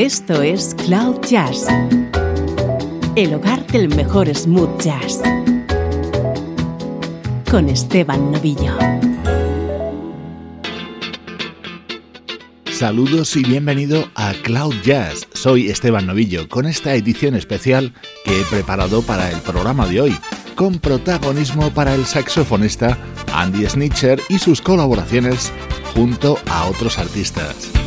Esto es Cloud Jazz, el hogar del mejor smooth jazz, con Esteban Novillo. Saludos y bienvenido a Cloud Jazz. Soy Esteban Novillo con esta edición especial que he preparado para el programa de hoy, con protagonismo para el saxofonista Andy Snitcher y sus colaboraciones junto a otros artistas.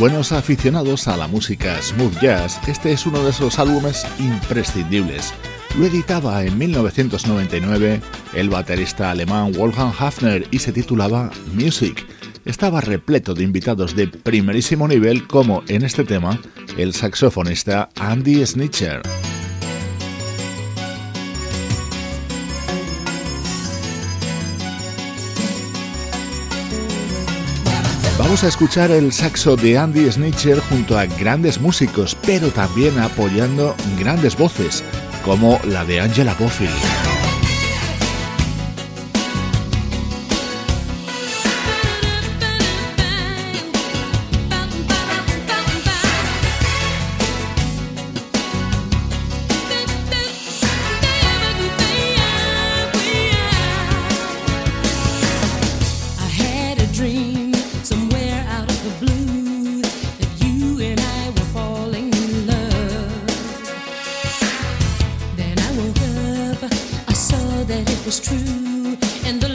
Buenos aficionados a la música smooth jazz, este es uno de esos álbumes imprescindibles. Lo editaba en 1999 el baterista alemán Wolfgang Hafner y se titulaba Music. Estaba repleto de invitados de primerísimo nivel como en este tema el saxofonista Andy Snitcher. Vamos a escuchar el saxo de Andy Snitcher junto a grandes músicos, pero también apoyando grandes voces, como la de Angela Bofill. that it was true. And the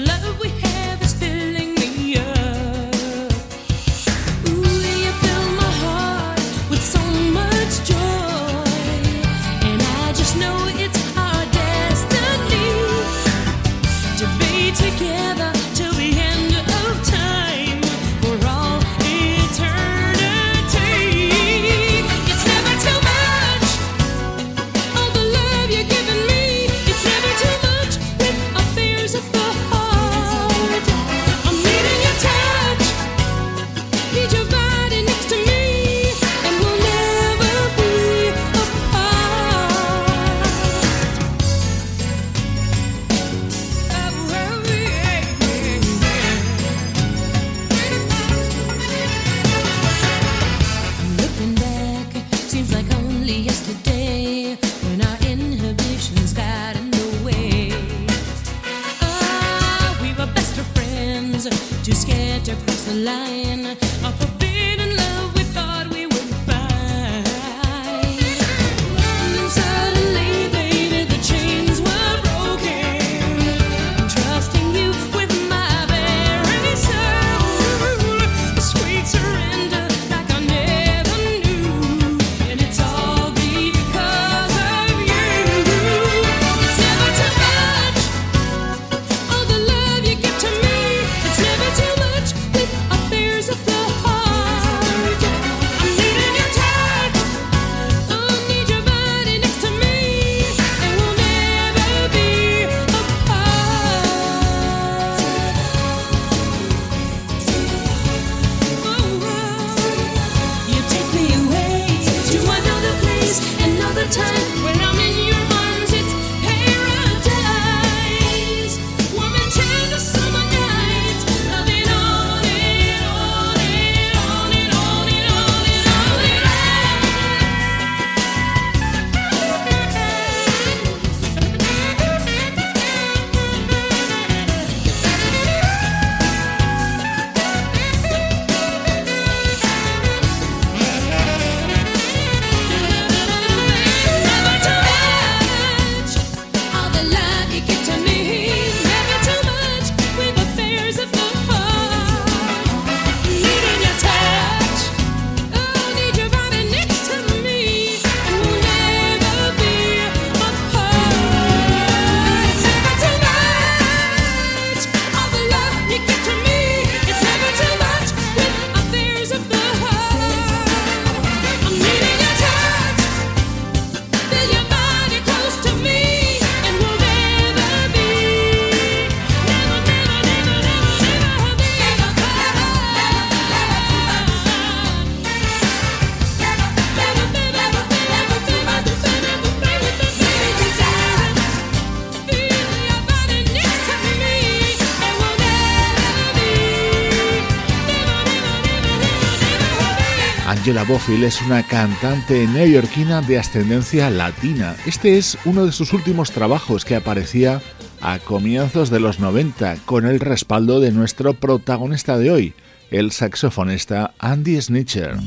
Angela Bofill es una cantante neoyorquina de ascendencia latina. Este es uno de sus últimos trabajos que aparecía a comienzos de los 90 con el respaldo de nuestro protagonista de hoy, el saxofonista Andy Snitcher.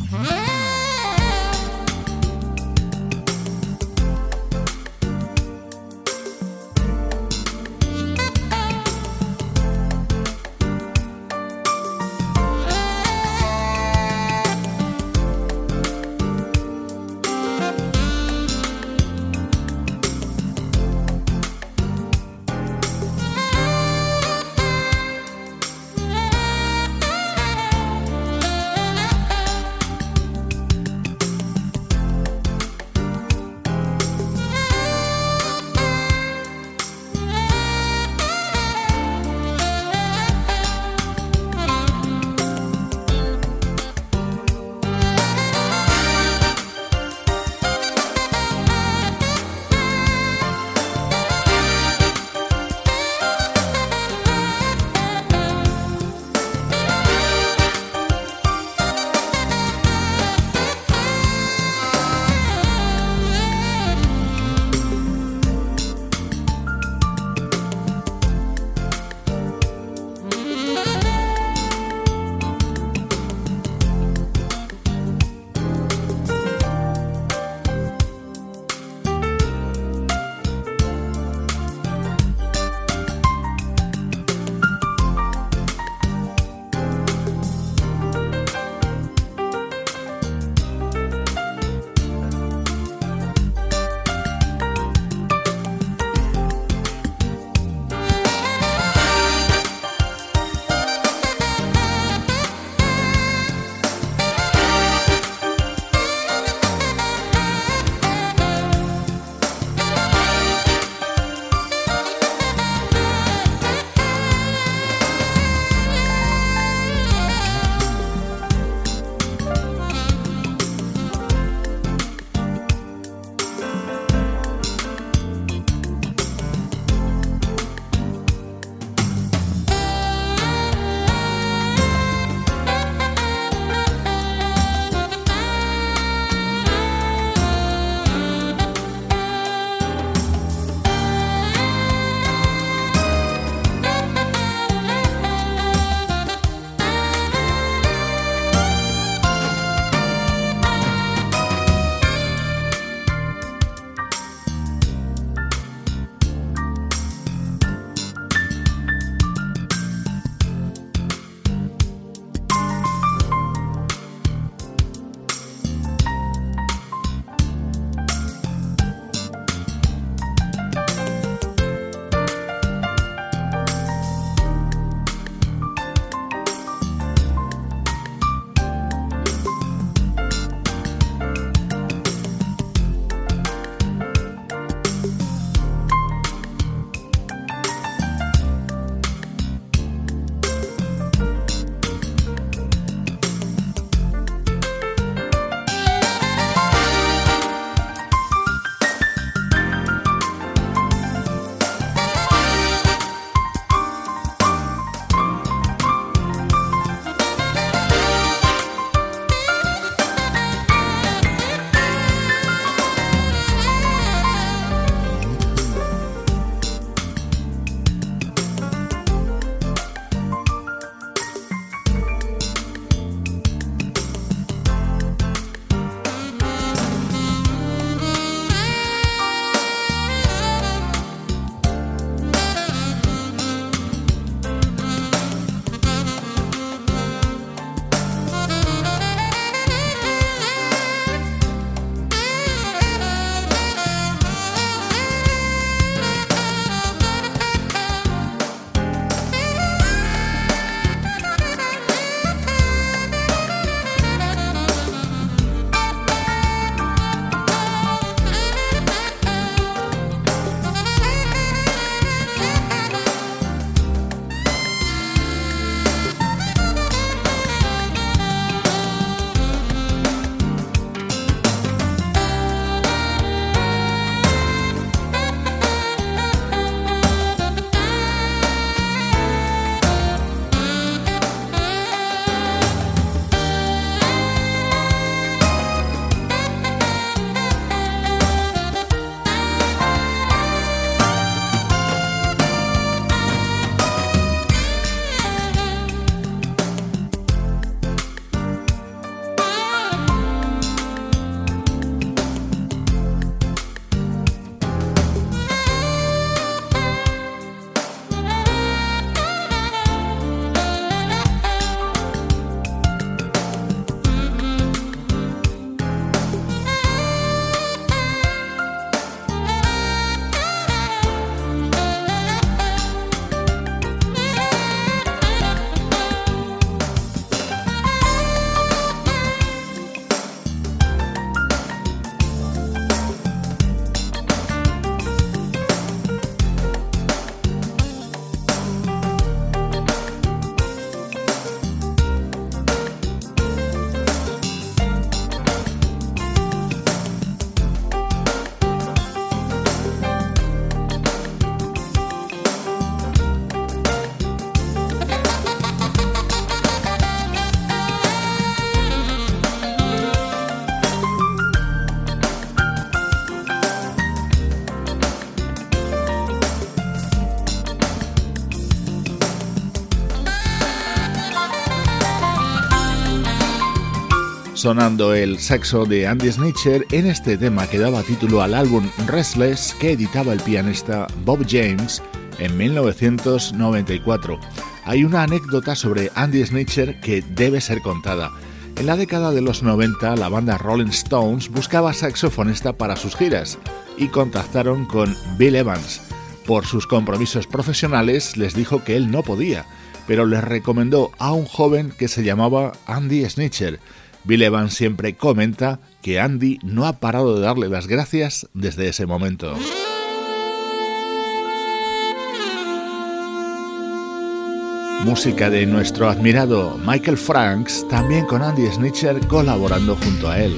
Sonando el saxo de Andy Snitcher en este tema que daba título al álbum Restless que editaba el pianista Bob James en 1994. Hay una anécdota sobre Andy Snitcher que debe ser contada. En la década de los 90 la banda Rolling Stones buscaba saxofonista para sus giras y contactaron con Bill Evans. Por sus compromisos profesionales les dijo que él no podía, pero les recomendó a un joven que se llamaba Andy Snitcher Bill siempre comenta que Andy no ha parado de darle las gracias desde ese momento. Música de nuestro admirado Michael Franks, también con Andy Snitcher colaborando junto a él.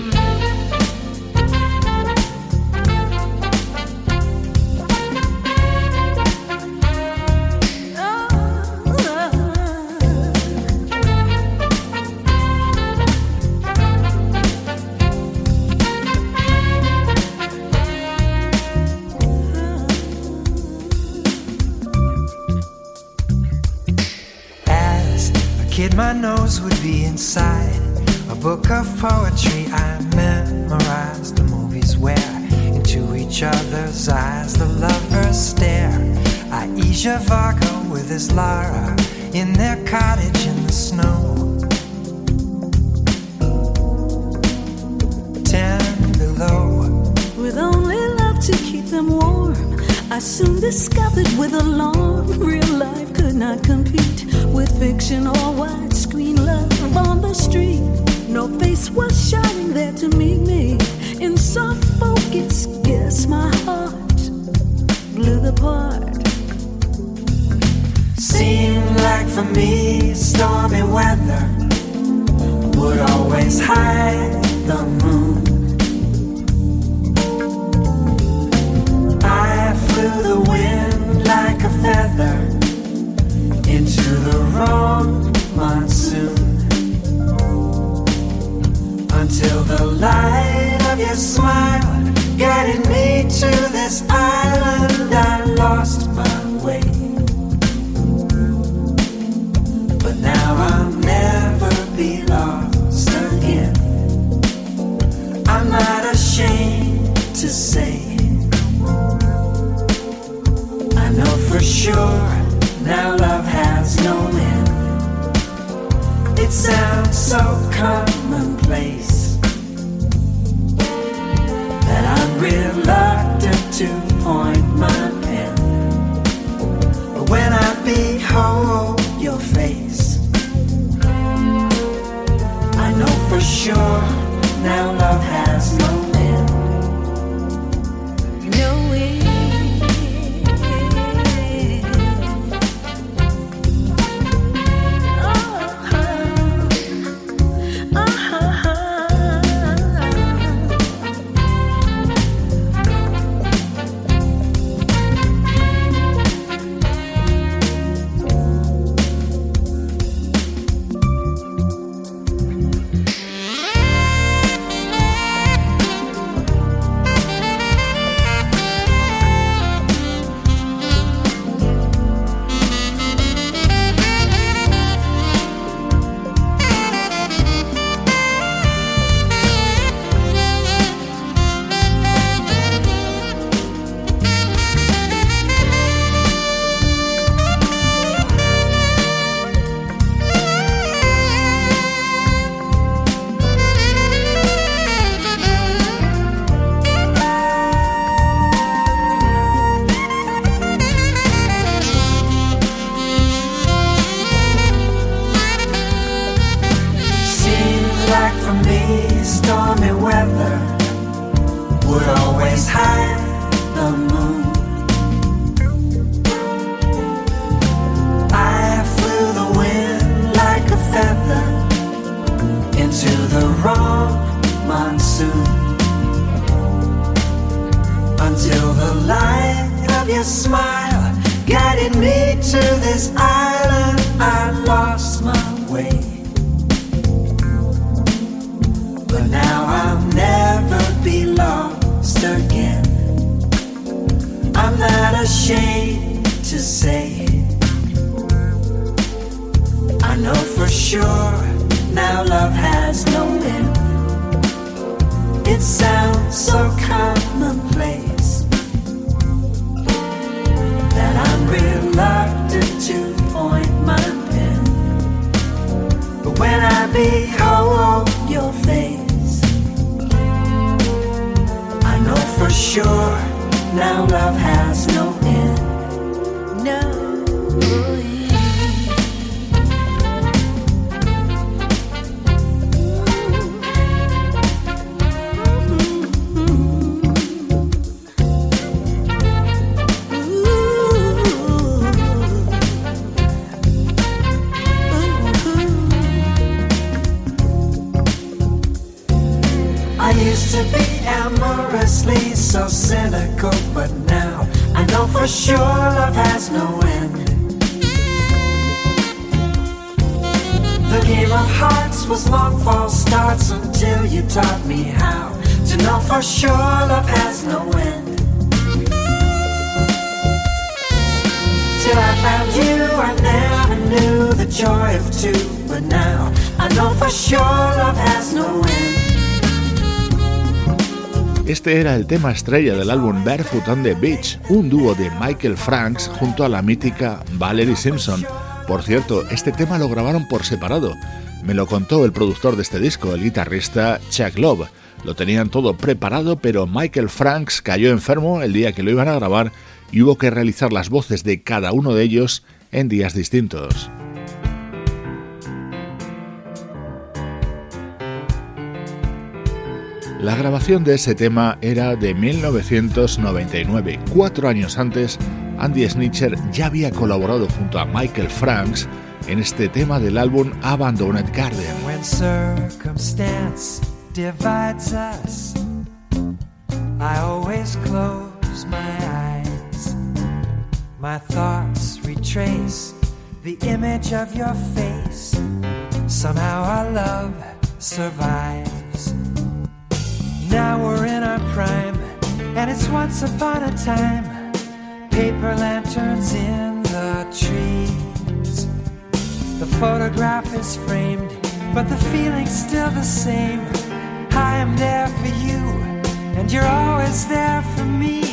Book of poetry. I memorized the movies where into each other's eyes the lovers stare. I Aisha Varga with his Lara in their for sure now love has no end. It sounds so commonplace that I'm reluctant to point my pen. But when I behold your face, I know for sure now love has no Your smile guided me to this island. I lost my way. But now I'll never be lost again. I'm not ashamed to say it. I know for sure now love has no end. It sounds so commonplace. Behold your face, I know for sure now love has no end. No. Oh, Este era el tema estrella del álbum Barefoot on the Beach, un dúo de Michael Franks junto a la mítica Valerie Simpson. Por cierto, este tema lo grabaron por separado. Me lo contó el productor de este disco, el guitarrista Chuck Love. Lo tenían todo preparado, pero Michael Franks cayó enfermo el día que lo iban a grabar y hubo que realizar las voces de cada uno de ellos en días distintos. La grabación de ese tema era de 1999. Cuatro años antes, Andy Snitcher ya había colaborado junto a Michael Franks en este tema del álbum Abandoned Garden. When circumstance divides us, I always close my eyes. My thoughts retrace the image of your face. Somehow our love survives. Now we're in our prime, and it's once upon a time. Paper lanterns in the trees. The photograph is framed, but the feeling's still the same. I am there for you, and you're always there for me.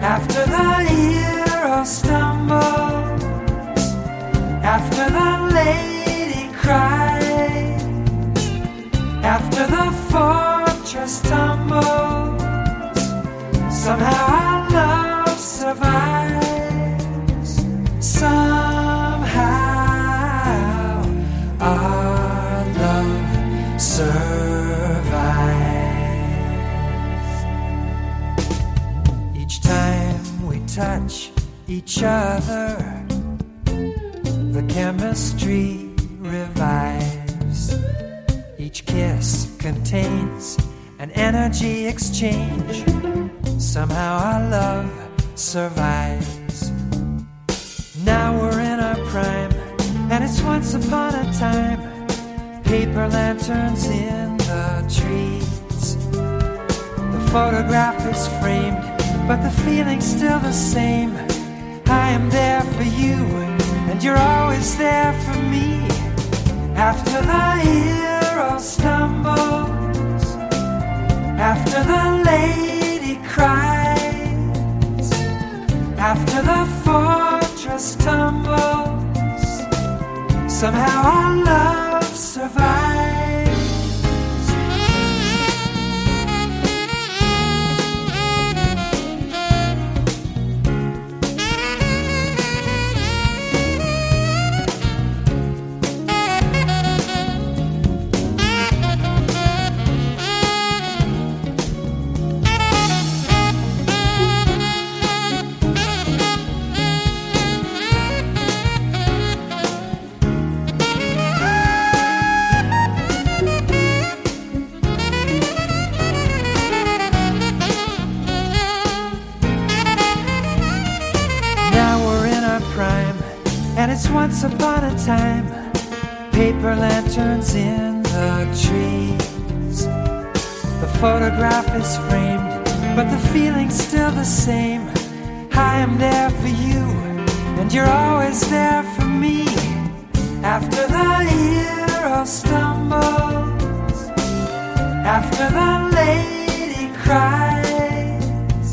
After the hero stumbles, after the lady cries, after the fall just tumbles. Somehow our love survives. Somehow our love survives. Each time we touch each other, the chemistry revives. Each kiss contains an energy exchange. Somehow our love survives. Now we're in our prime, and it's once upon a time. Paper lanterns in the trees. The photograph is framed, but the feeling's still the same. I am there for you, and you're always there for me. After the hero stumbles after the lady cries, after the fortress tumbles, somehow our love survives. once upon a time, paper lanterns in the trees. The photograph is framed, but the feeling's still the same. I am there for you, and you're always there for me. After the hero stumbles, after the lady cries,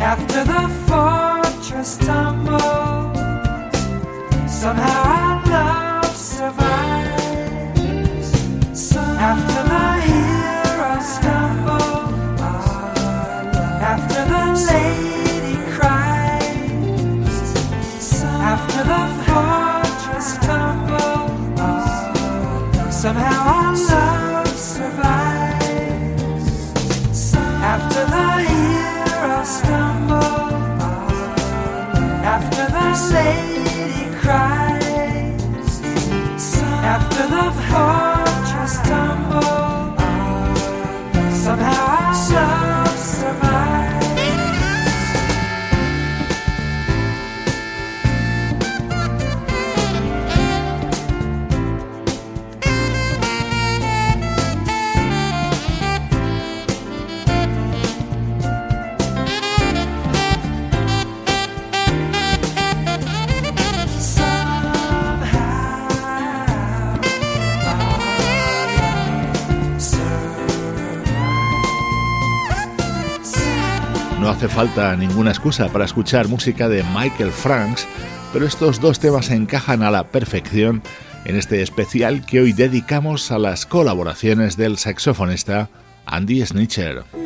after the fortress tumbles. Somehow I falta ninguna excusa para escuchar música de Michael Franks, pero estos dos temas encajan a la perfección en este especial que hoy dedicamos a las colaboraciones del saxofonista Andy Snitcher.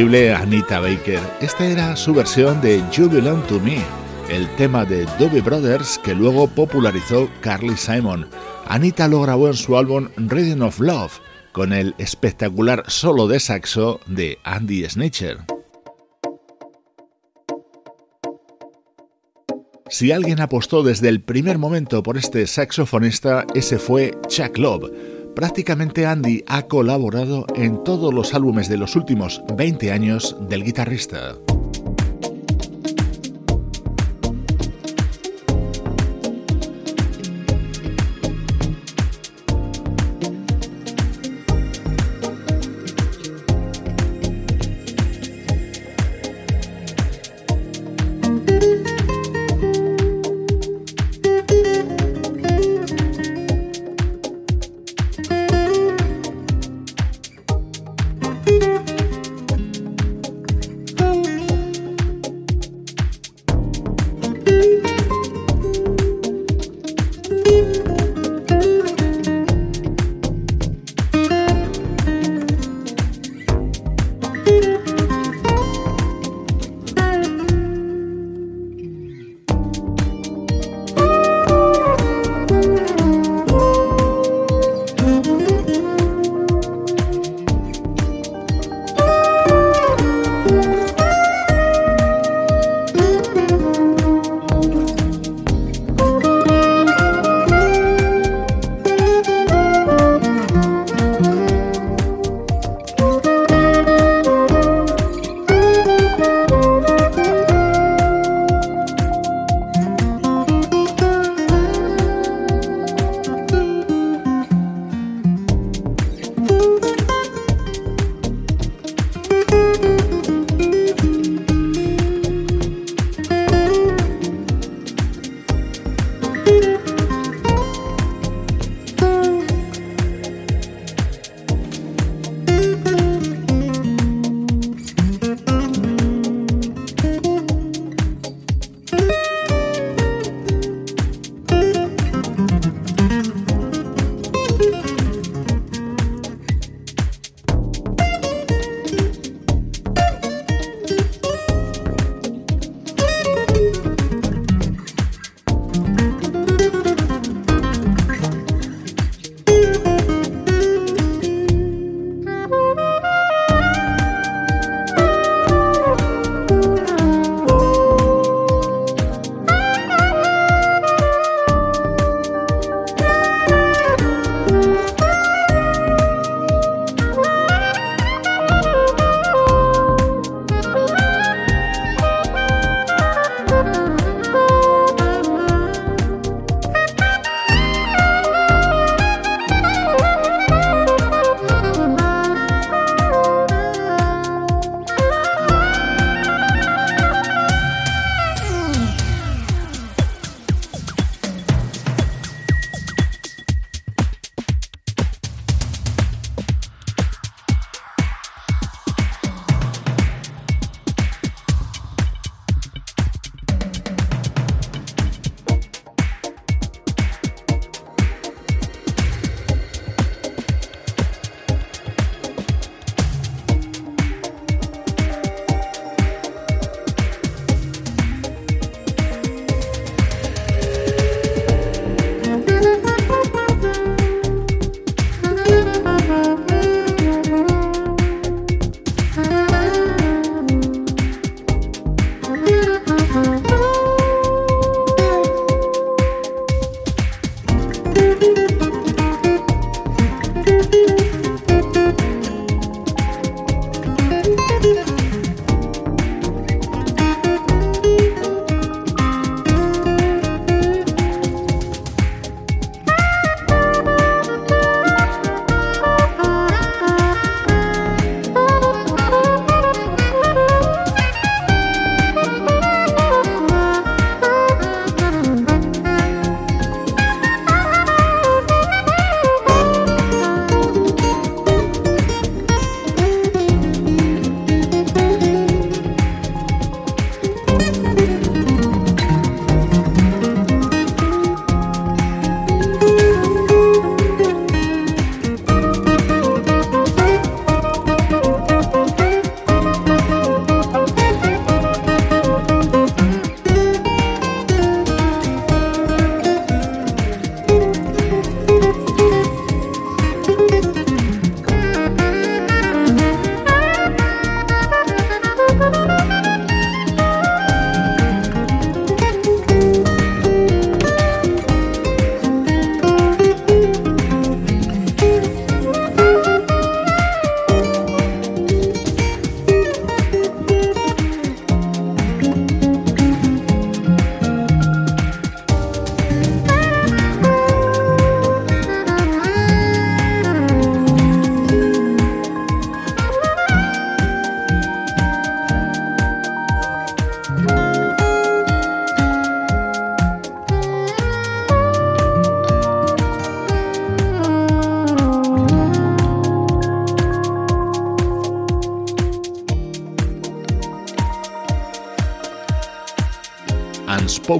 Anita Baker. Esta era su versión de You Belong to Me, el tema de Doobie Brothers que luego popularizó Carly Simon. Anita lo grabó en su álbum Reading of Love con el espectacular solo de saxo de Andy Snitcher. Si alguien apostó desde el primer momento por este saxofonista, ese fue Chuck Love prácticamente Andy ha colaborado en todos los álbumes de los últimos 20 años del guitarrista.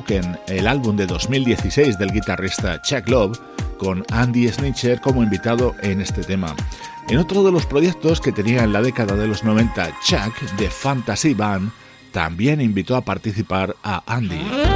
Unspoken, el álbum de 2016 del guitarrista Chuck Love, con Andy Snitcher como invitado en este tema. En otro de los proyectos que tenía en la década de los 90 Chuck de Fantasy Band, también invitó a participar a Andy.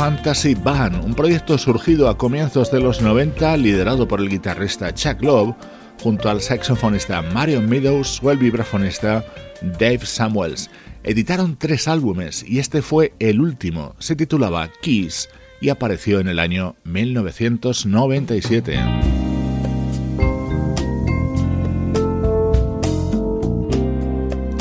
Fantasy Band, un proyecto surgido a comienzos de los 90 liderado por el guitarrista Chuck Love, junto al saxofonista Marion Meadows o el vibrafonista Dave Samuels. Editaron tres álbumes y este fue el último. Se titulaba Keys y apareció en el año 1997.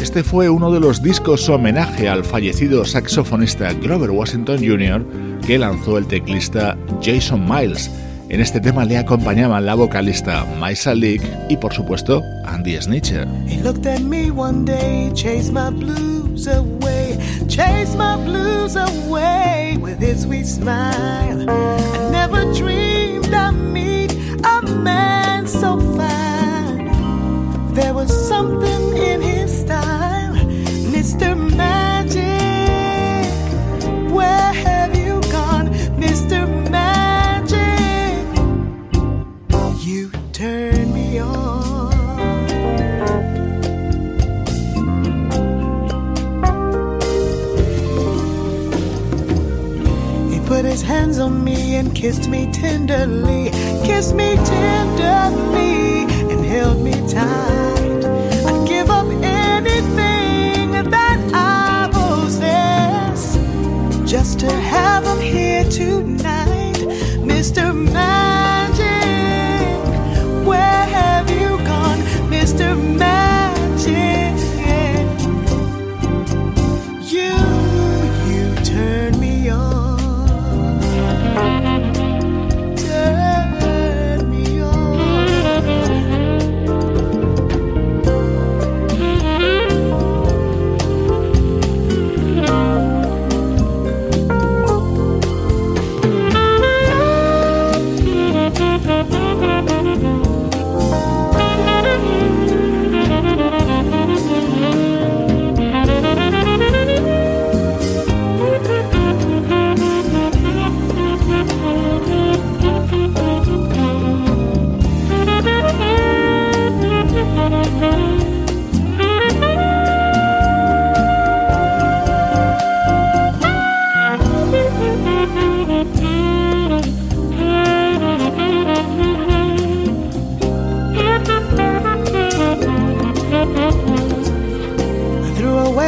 Este fue uno de los discos homenaje al fallecido saxofonista Grover Washington Jr. que lanzó el teclista Jason Miles. En este tema le acompañaban la vocalista Maisa Leak y por supuesto Andy Snitcher. He looked at me one day, chased my blues away, chased my blues away with his sweet smile. I never dreamed I'd meet a man so fine. There was something in his on me and kissed me tenderly, kissed me tenderly and held me tight. I'd give up anything that I possess just to have him here tonight, Mr. Magic. Where have you gone, Mr. Magic?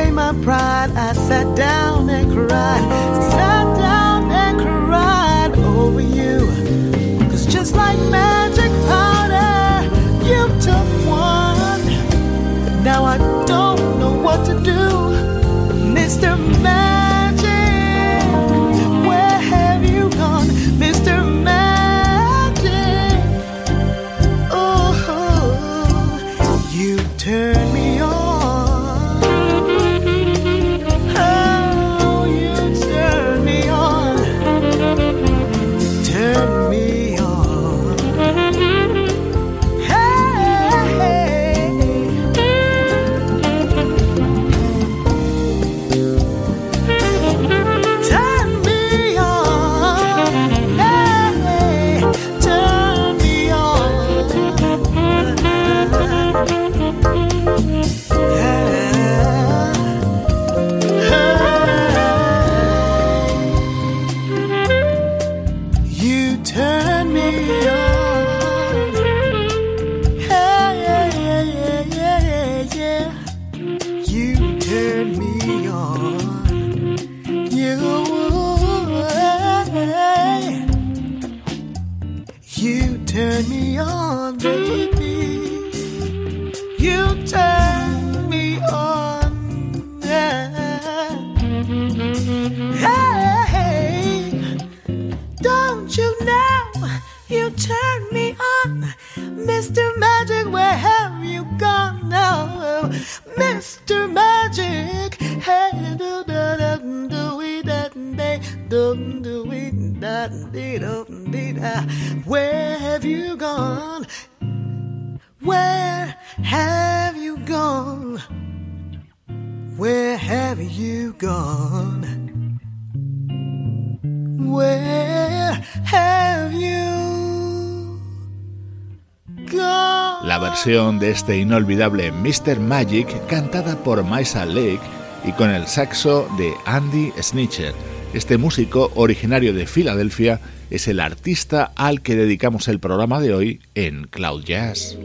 Away my pride. I sat down and cried. Sat down and cried over you. Cause just like magic powder, you took one. Now I don't know what to do. Mr. Magic, da do we da dee do dee da. Where have you gone? Where have you gone? Where have you gone? Where have you gone? La versión de este inolvidable Mr. Magic cantada por Maisa Lake y con el saxo de Andy Snitcher. Este músico originario de Filadelfia es el artista al que dedicamos el programa de hoy en Cloud Jazz.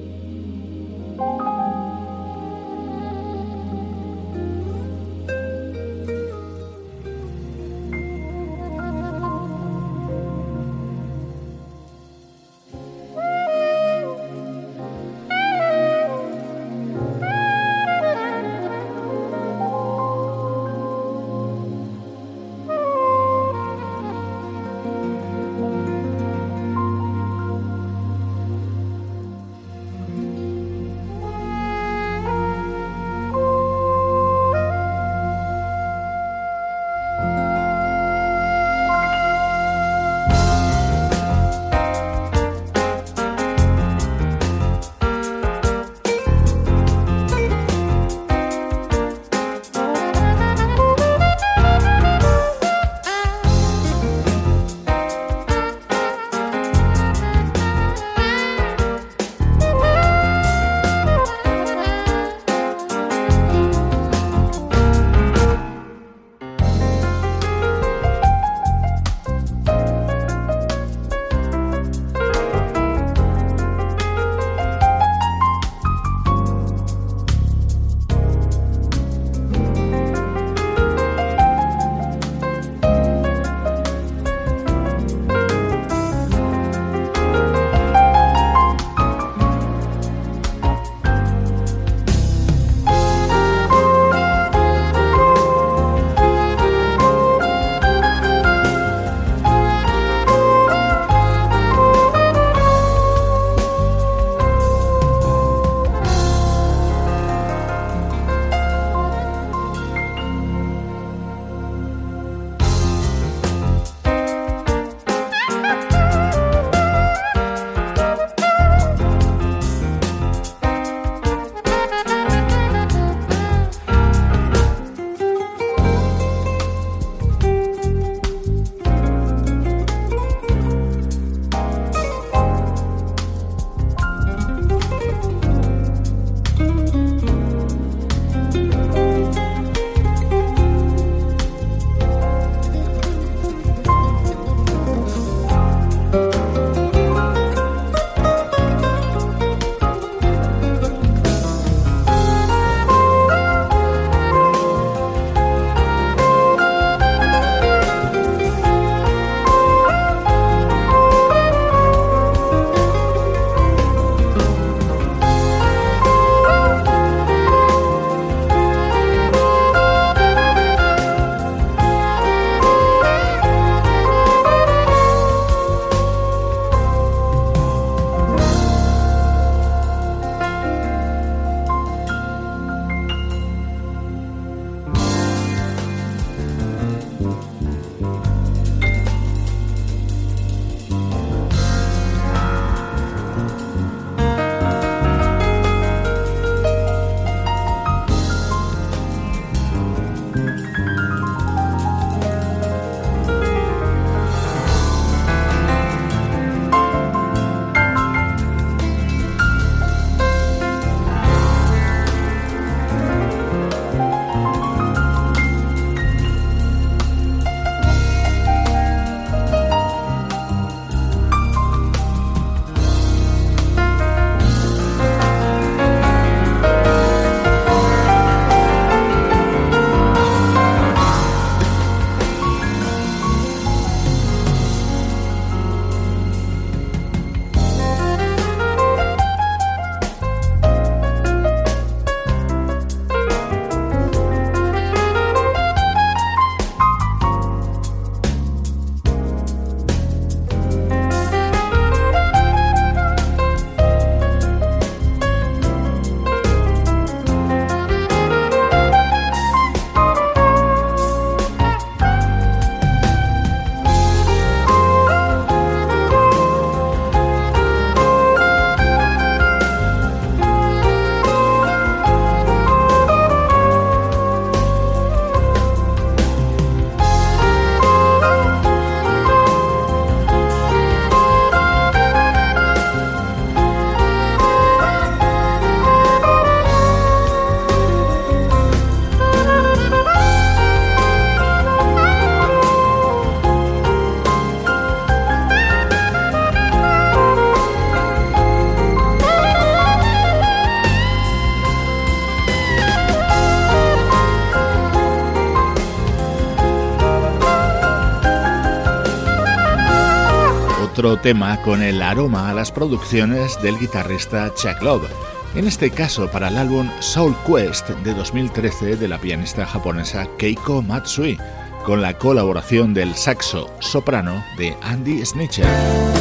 Otro tema con el aroma a las producciones del guitarrista Chuck Love, en este caso para el álbum Soul Quest de 2013 de la pianista japonesa Keiko Matsui, con la colaboración del saxo soprano de Andy Snitcher.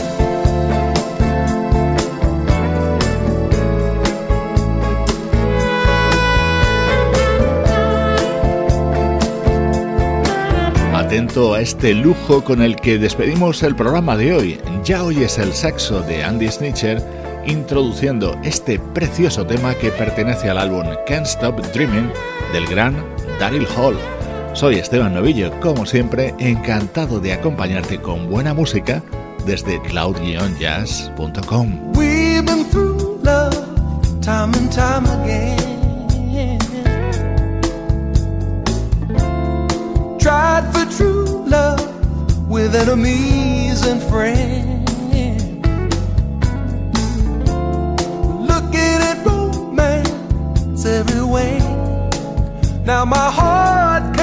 A este lujo con el que despedimos el programa de hoy. Ya oyes el saxo de Andy Snitcher introduciendo este precioso tema que pertenece al álbum Can't Stop Dreaming del gran Daryl Hall. Soy Esteban Novillo, como siempre, encantado de acompañarte con buena música desde cloud-jazz.com. with enemies and friends. Looking at romance every way. Now my heart